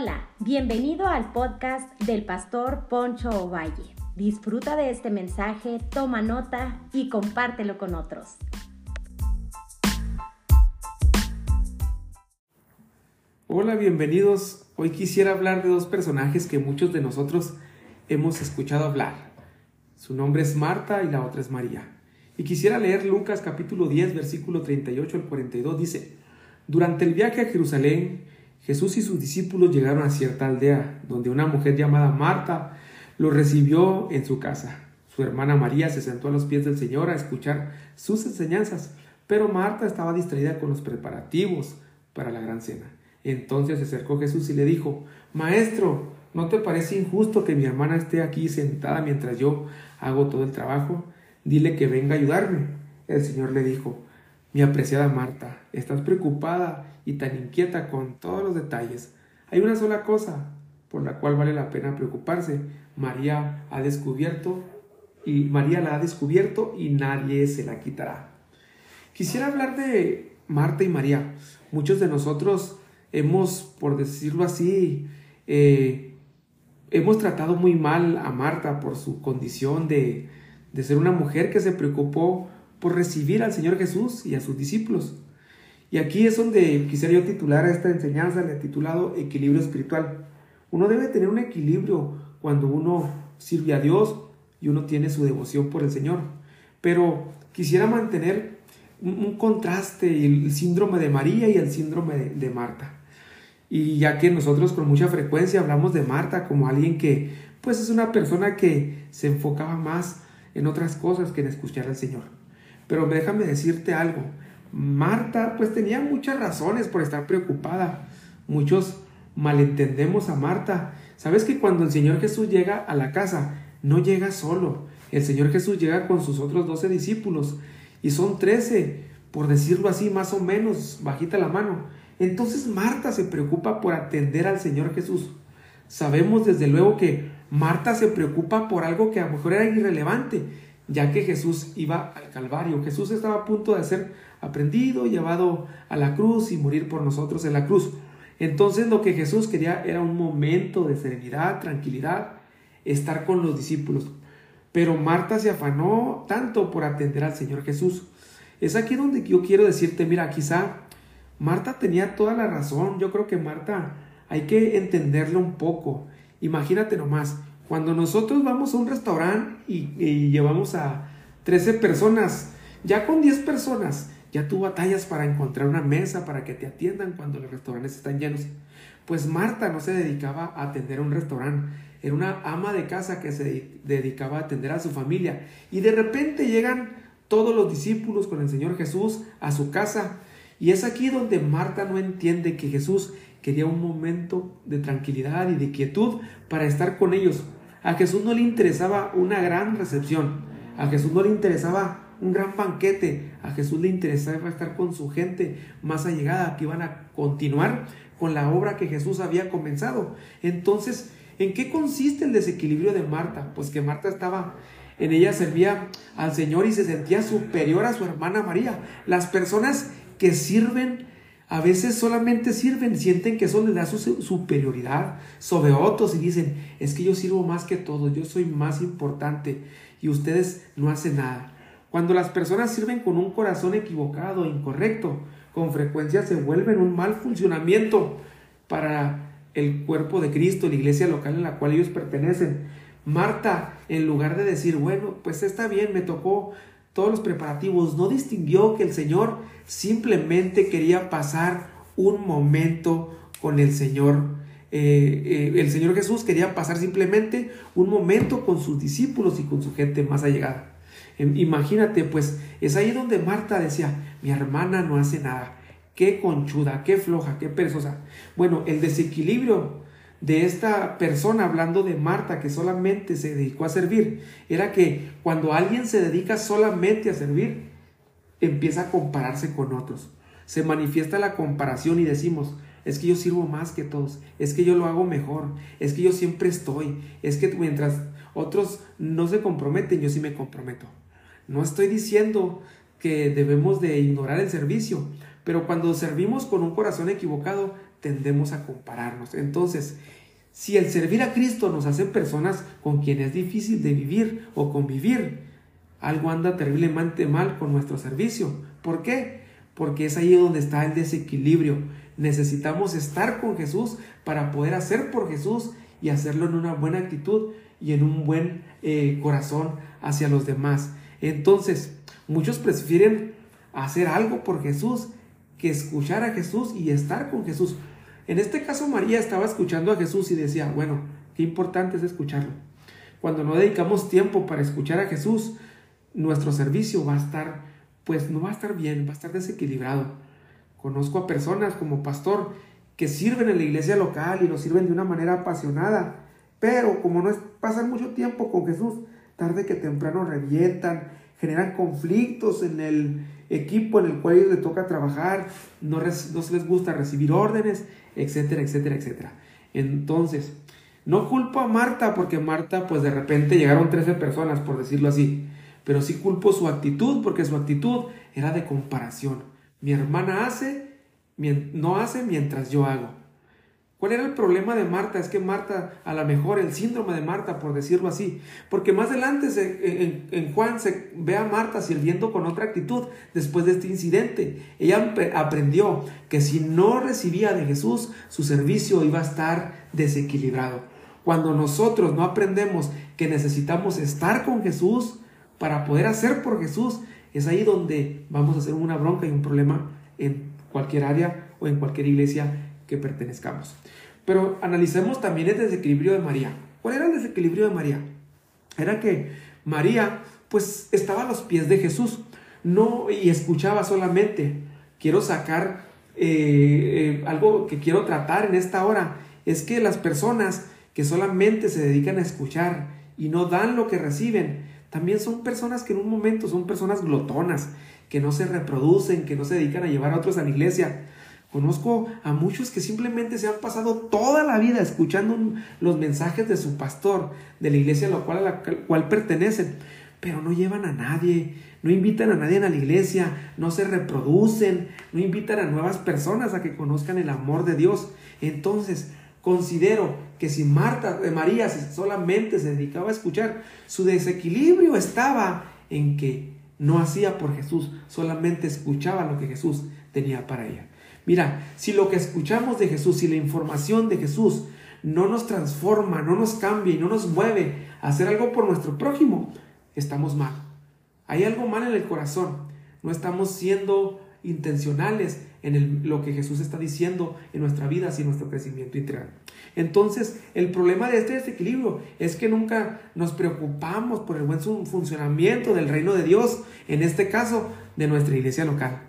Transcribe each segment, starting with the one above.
Hola, bienvenido al podcast del pastor Poncho Ovalle. Disfruta de este mensaje, toma nota y compártelo con otros. Hola, bienvenidos. Hoy quisiera hablar de dos personajes que muchos de nosotros hemos escuchado hablar. Su nombre es Marta y la otra es María. Y quisiera leer Lucas capítulo 10, versículo 38 al 42. Dice, durante el viaje a Jerusalén, Jesús y sus discípulos llegaron a cierta aldea, donde una mujer llamada Marta los recibió en su casa. Su hermana María se sentó a los pies del Señor a escuchar sus enseñanzas, pero Marta estaba distraída con los preparativos para la gran cena. Entonces se acercó Jesús y le dijo, Maestro, ¿no te parece injusto que mi hermana esté aquí sentada mientras yo hago todo el trabajo? Dile que venga a ayudarme. El Señor le dijo, Mi apreciada Marta, estás preocupada y tan inquieta con todos los detalles. Hay una sola cosa por la cual vale la pena preocuparse. María ha descubierto y María la ha descubierto y nadie se la quitará. Quisiera hablar de Marta y María. Muchos de nosotros hemos, por decirlo así, eh, hemos tratado muy mal a Marta por su condición de, de ser una mujer que se preocupó por recibir al Señor Jesús y a sus discípulos. Y aquí es donde quisiera yo titular a esta enseñanza, le he titulado Equilibrio Espiritual. Uno debe tener un equilibrio cuando uno sirve a Dios y uno tiene su devoción por el Señor. Pero quisiera mantener un, contraste, el síndrome de María y el síndrome de, de Marta. Y ya que nosotros con mucha frecuencia hablamos de Marta como alguien que pues es una persona que se enfocaba más en otras cosas que en escuchar al Señor. Pero déjame decirte algo, Marta pues tenía muchas razones por estar preocupada. Muchos malentendemos a Marta. ¿Sabes que cuando el Señor Jesús llega a la casa, no llega solo? El Señor Jesús llega con sus otros doce discípulos y son trece, por decirlo así, más o menos, bajita la mano. Entonces Marta se preocupa por atender al Señor Jesús. Sabemos desde luego que Marta se preocupa por algo que a lo mejor era irrelevante, ya que Jesús iba al Calvario. Jesús estaba a punto de ser aprendido, llevado a la cruz y morir por nosotros en la cruz. Entonces lo que Jesús quería era un momento de serenidad, tranquilidad, estar con los discípulos. Pero Marta se afanó tanto por atender al Señor Jesús. Es aquí donde yo quiero decirte, mira, quizá Marta tenía toda la razón. Yo creo que Marta hay que entenderlo un poco. Imagínate nomás, cuando nosotros vamos a un restaurante y, llevamos a 13 personas, ya con 10 personas, ya tú batallas para encontrar una mesa para que te atiendan cuando los restaurantes están llenos. Pues Marta no se dedicaba a atender un restaurante, era una ama de casa que se dedicaba a atender a su familia. Y de repente llegan todos los discípulos con el Señor Jesús a su casa. Y es aquí donde Marta no entiende que Jesús quería un momento de tranquilidad y de quietud para estar con ellos. A Jesús no le interesaba una gran recepción, a Jesús no le interesaba un gran banquete, a Jesús le interesaba estar con su gente más allegada, que iban a continuar con la obra que Jesús había comenzado. Entonces, ¿en qué consiste el desequilibrio de Marta? Pues que Marta estaba en ella servía al Señor y se sentía superior a su hermana María. Las personas que sirven a veces solamente sirven, sienten que eso les da su superioridad sobre otros y dicen, es que yo sirvo más que todos, yo soy más importante y ustedes no hacen nada. Cuando las personas sirven con un corazón equivocado, incorrecto, con frecuencia se vuelven un mal funcionamiento para el cuerpo de Cristo, la iglesia local en la cual ellos pertenecen. Marta, en lugar de decir, bueno, pues está bien, me tocó todos los preparativos, no distinguió que el Señor simplemente quería pasar un momento con el Señor. Eh, eh, el Señor Jesús quería pasar simplemente un momento con sus discípulos y con su gente más allegada. Em, imagínate, pues es ahí donde Marta decía, mi hermana no hace nada, qué conchuda, qué floja, qué perezosa. Bueno, el desequilibrio de esta persona, hablando de Marta, que solamente se dedicó a servir, era que cuando alguien se dedica solamente a servir, empieza a compararse con otros. Se manifiesta la comparación y decimos, es que yo sirvo más que todos, es que yo lo hago mejor, es que yo siempre estoy, es que mientras otros no se comprometen, yo sí me comprometo. No estoy diciendo que debemos de ignorar el servicio, pero cuando servimos con un corazón equivocado, tendemos a compararnos. Entonces, si el servir a Cristo nos hace personas con quienes es difícil de vivir o convivir, algo anda terriblemente mal con nuestro servicio. ¿Por qué? Porque es ahí donde está el desequilibrio. Necesitamos estar con Jesús para poder hacer por Jesús y hacerlo en una buena actitud y en un buen eh, corazón hacia los demás. Entonces, muchos prefieren hacer algo por Jesús que escuchar a Jesús y estar con Jesús. En este caso María estaba escuchando a Jesús y decía, bueno, qué importante es escucharlo. Cuando no dedicamos tiempo para escuchar a Jesús, nuestro servicio va a estar, pues no va a estar bien, va a estar desequilibrado. Conozco a personas como pastor que sirven en la iglesia local y lo sirven de una manera apasionada, pero como no es, pasan mucho tiempo con Jesús, tarde que temprano revientan, generan conflictos en el equipo en el cual ellos les toca trabajar, no, no se les gusta recibir órdenes, etcétera, etcétera, etcétera. Entonces, no culpo a Marta porque Marta, pues de repente llegaron 13 personas, por decirlo así, pero sí culpo su actitud porque su actitud era de comparación. Mi hermana hace, no hace mientras yo hago. ¿Cuál era el problema de Marta? Es que Marta, a lo mejor el síndrome de Marta, por decirlo así, porque más adelante en, Juan se ve a Marta sirviendo con otra actitud después de este incidente. Ella aprendió que si no recibía de Jesús, su servicio iba a estar desequilibrado. Cuando nosotros no aprendemos que necesitamos estar con Jesús para poder hacer por Jesús, es ahí donde vamos a hacer una bronca y un problema en cualquier área o en cualquier iglesia que pertenezcamos. Pero analicemos también el desequilibrio de María. ¿Cuál era el desequilibrio de María? Era que María pues estaba a los pies de Jesús no y escuchaba solamente. Quiero sacar eh, eh, algo que quiero tratar en esta hora. Es que las personas que solamente se dedican a escuchar y no dan lo que reciben, también son personas que en un momento son personas glotonas, que no se reproducen, que no se dedican a llevar a otros a la iglesia, Conozco a muchos que simplemente se han pasado toda la vida escuchando los mensajes de su pastor, de la iglesia a la cual, a la cual pertenecen, pero no llevan a nadie, no invitan a nadie a la iglesia, no se reproducen, no invitan a nuevas personas a que conozcan el amor de Dios. Entonces, considero que si Marta, de eh, María solamente se dedicaba a escuchar, su desequilibrio estaba en que no hacía por Jesús, solamente escuchaba lo que Jesús tenía para ella. Mira, si lo que escuchamos de Jesús, si la información de Jesús no nos transforma, no nos cambia y no nos mueve a hacer algo por nuestro prójimo, estamos mal. Hay algo mal en el corazón. No estamos siendo intencionales en lo que Jesús está diciendo en nuestra vida y nuestro crecimiento integral. Entonces, el problema de este desequilibrio es que nunca nos preocupamos por el buen funcionamiento del reino de Dios, en este caso, de nuestra iglesia local.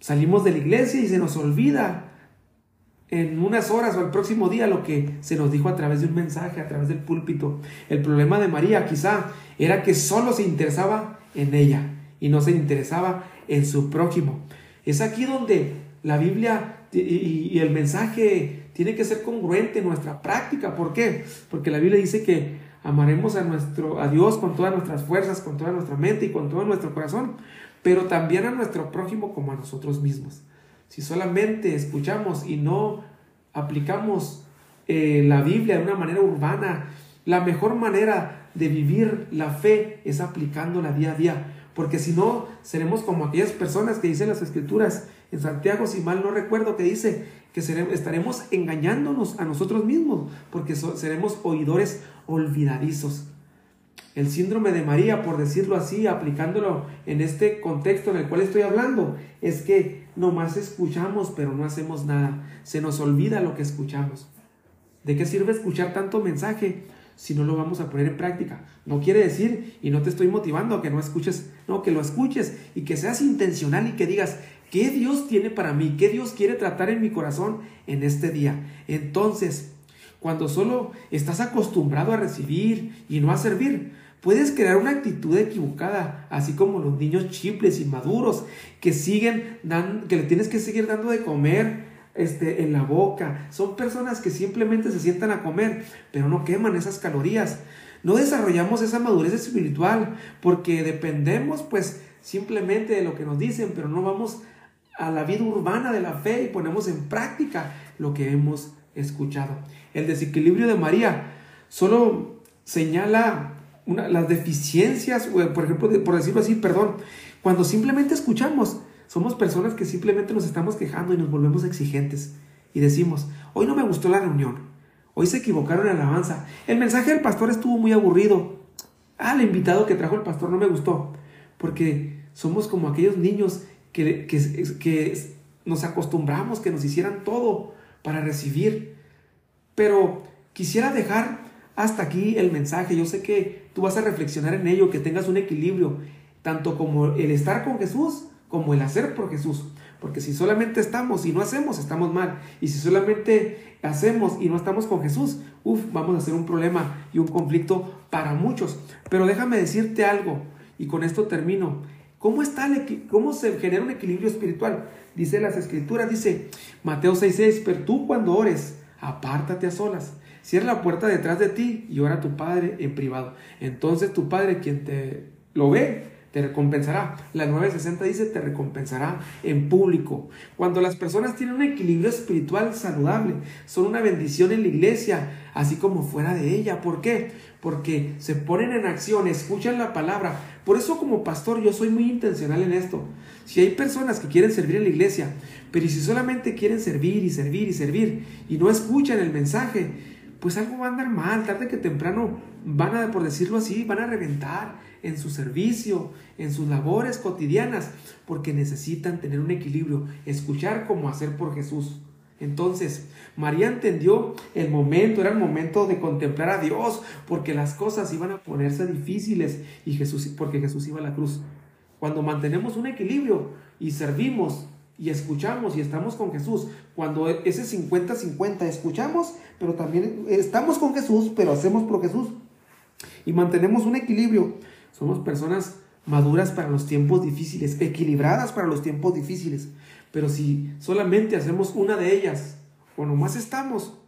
Salimos de la iglesia y se nos olvida en unas horas o el próximo día lo que se nos dijo a través de un mensaje, a través del púlpito. El problema de María quizá era que solo se interesaba en ella y no se interesaba en su prójimo. Es aquí donde la Biblia y, el mensaje tiene que ser congruente en nuestra práctica. ¿Por qué? Porque la Biblia dice que amaremos a, nuestro, a Dios con todas nuestras fuerzas, con toda nuestra mente y con todo nuestro corazón pero también a nuestro prójimo como a nosotros mismos. Si solamente escuchamos y no aplicamos eh, la Biblia de una manera urbana, la mejor manera de vivir la fe es aplicándola día a día, porque si no, seremos como aquellas personas que dicen las escrituras en Santiago, si mal no recuerdo, que dice que estaremos engañándonos a nosotros mismos, porque seremos oidores olvidadizos. El síndrome de María, por decirlo así, aplicándolo en este contexto en el cual estoy hablando, es que nomás escuchamos pero no hacemos nada. Se nos olvida lo que escuchamos. ¿De qué sirve escuchar tanto mensaje si no lo vamos a poner en práctica? No quiere decir, y no te estoy motivando a que no escuches, no, que lo escuches y que seas intencional y que digas, ¿qué Dios tiene para mí? ¿Qué Dios quiere tratar en mi corazón en este día? Entonces, cuando solo estás acostumbrado a recibir y no a servir, Puedes crear una actitud equivocada, así como los niños chiples, inmaduros, que siguen que le tienes que seguir dando de comer este, en la boca. Son personas que simplemente se sientan a comer, pero no queman esas calorías. No desarrollamos esa madurez espiritual porque dependemos pues simplemente de lo que nos dicen, pero no vamos a la vida urbana de la fe y ponemos en práctica lo que hemos escuchado. El desequilibrio de María solo señala las deficiencias, por ejemplo, por decirlo así, perdón, cuando simplemente escuchamos, somos personas que simplemente nos estamos quejando y nos volvemos exigentes y decimos, hoy no me gustó la reunión, hoy se equivocaron en la alabanza, el mensaje del pastor estuvo muy aburrido, ah, el invitado que trajo el pastor no me gustó, porque somos como aquellos niños que, que, nos acostumbramos que nos hicieran todo para recibir. Pero quisiera dejar hasta aquí el mensaje. Yo sé que tú vas a reflexionar en ello, que tengas un equilibrio, tanto como el estar con Jesús como el hacer por Jesús. Porque si solamente estamos y no hacemos, estamos mal. Y si solamente hacemos y no estamos con Jesús, uff, vamos a hacer un problema y un conflicto para muchos. Pero déjame decirte algo, y con esto termino. ¿Cómo, está ¿Cómo se genera un equilibrio espiritual? Dice las escrituras, dice Mateo 6:6, pero tú cuando ores, apártate a solas, cierra la puerta detrás de ti y ora a tu Padre en privado. Entonces tu Padre, quien te lo ve, te recompensará. La 960 dice, te recompensará en público. Cuando las personas tienen un equilibrio espiritual saludable, son una bendición en la iglesia, así como fuera de ella. ¿Por qué? Porque se ponen en acción, escuchan la palabra. Por eso como pastor yo soy muy intencional en esto. Si hay personas que quieren servir en la iglesia, pero si solamente quieren servir y servir y servir y no escuchan el mensaje, pues algo va a andar mal, tarde que temprano van a, por decirlo así, van a reventar en su servicio, en sus labores cotidianas, porque necesitan tener un equilibrio, escuchar como hacer por Jesús. Entonces, María entendió el momento, era el momento de contemplar a Dios, porque las cosas iban a ponerse difíciles y Jesús, porque Jesús iba a la cruz. Cuando mantenemos un equilibrio y servimos y escuchamos y estamos con Jesús, cuando ese 50-50 escuchamos, pero también estamos con Jesús, pero hacemos por Jesús y mantenemos un equilibrio, somos personas maduras para los tiempos difíciles, equilibradas para los tiempos difíciles. Pero si solamente hacemos una de ellas, o nomás estamos,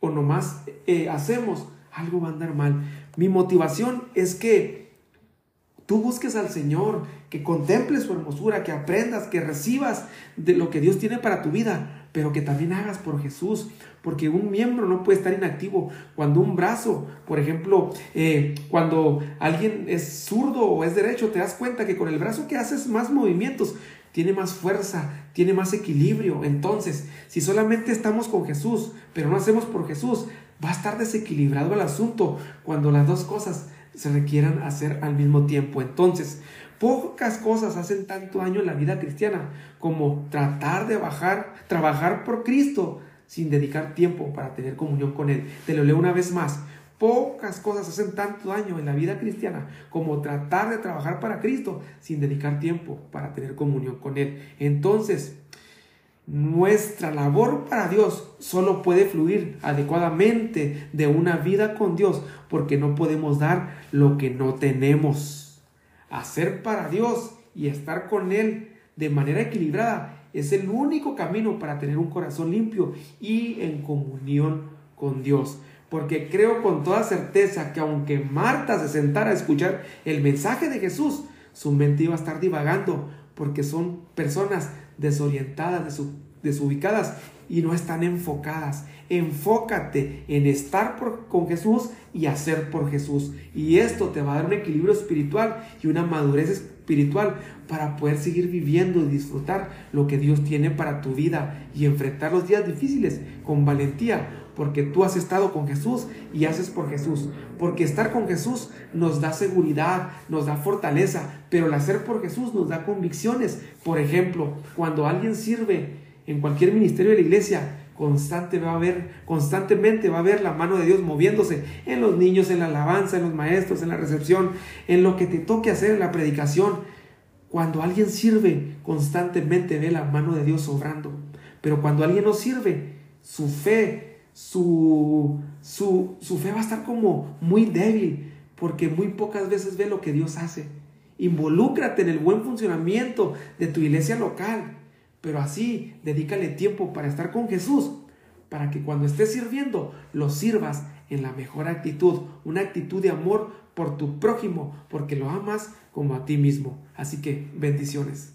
o nomás eh, hacemos, algo va a andar mal. Mi motivación es que tú busques al Señor, que contemples su hermosura, que aprendas, que recibas de lo que Dios tiene para tu vida, pero que también hagas por Jesús, porque un miembro no puede estar inactivo. Cuando un brazo, por ejemplo, eh, cuando alguien es zurdo o es derecho, te das cuenta que con el brazo que haces más movimientos, tiene más fuerza, tiene más equilibrio. Entonces, si solamente estamos con Jesús, pero no hacemos por Jesús, va a estar desequilibrado el asunto cuando las dos cosas se requieran hacer al mismo tiempo. Entonces, Pocas cosas hacen tanto daño en la vida cristiana como tratar de bajar, trabajar por Cristo sin dedicar tiempo para tener comunión con Él. Te lo leo una vez más. Pocas cosas hacen tanto daño en la vida cristiana como tratar de trabajar para Cristo sin dedicar tiempo para tener comunión con Él. Entonces, nuestra labor para Dios solo puede fluir adecuadamente de una vida con Dios porque no podemos dar lo que no tenemos hacer para Dios y estar con Él de manera equilibrada es el único camino para tener un corazón limpio y en comunión con Dios. Porque creo con toda certeza que aunque Marta se sentara a escuchar el mensaje de Jesús, su mente iba a estar divagando porque son personas desorientadas, desubicadas y no están enfocadas. Enfócate en estar con Jesús y hacer por Jesús. Y esto te va a dar un equilibrio espiritual y una madurez espiritual para poder seguir viviendo y disfrutar lo que Dios tiene para tu vida y enfrentar los días difíciles con valentía, porque tú has estado con Jesús y haces por Jesús. Porque estar con Jesús nos da seguridad, nos da fortaleza, pero el hacer por Jesús nos da convicciones. Por ejemplo, cuando alguien sirve en cualquier ministerio de la iglesia, constante va a haber, constantemente va a haber la mano de Dios moviéndose en los niños, en la alabanza, en los maestros, en la recepción, en lo que te toque hacer en la predicación. Cuando alguien sirve, constantemente ve la mano de Dios obrando. Pero cuando alguien no sirve, su fe, su, su, su fe va a estar como muy débil, porque muy pocas veces ve lo que Dios hace. Involúcrate en el buen funcionamiento de tu iglesia local pero así, dedícale tiempo para estar con Jesús, para que cuando estés sirviendo, lo sirvas en la mejor actitud, una actitud de amor por tu prójimo, porque lo amas como a ti mismo. Así que bendiciones.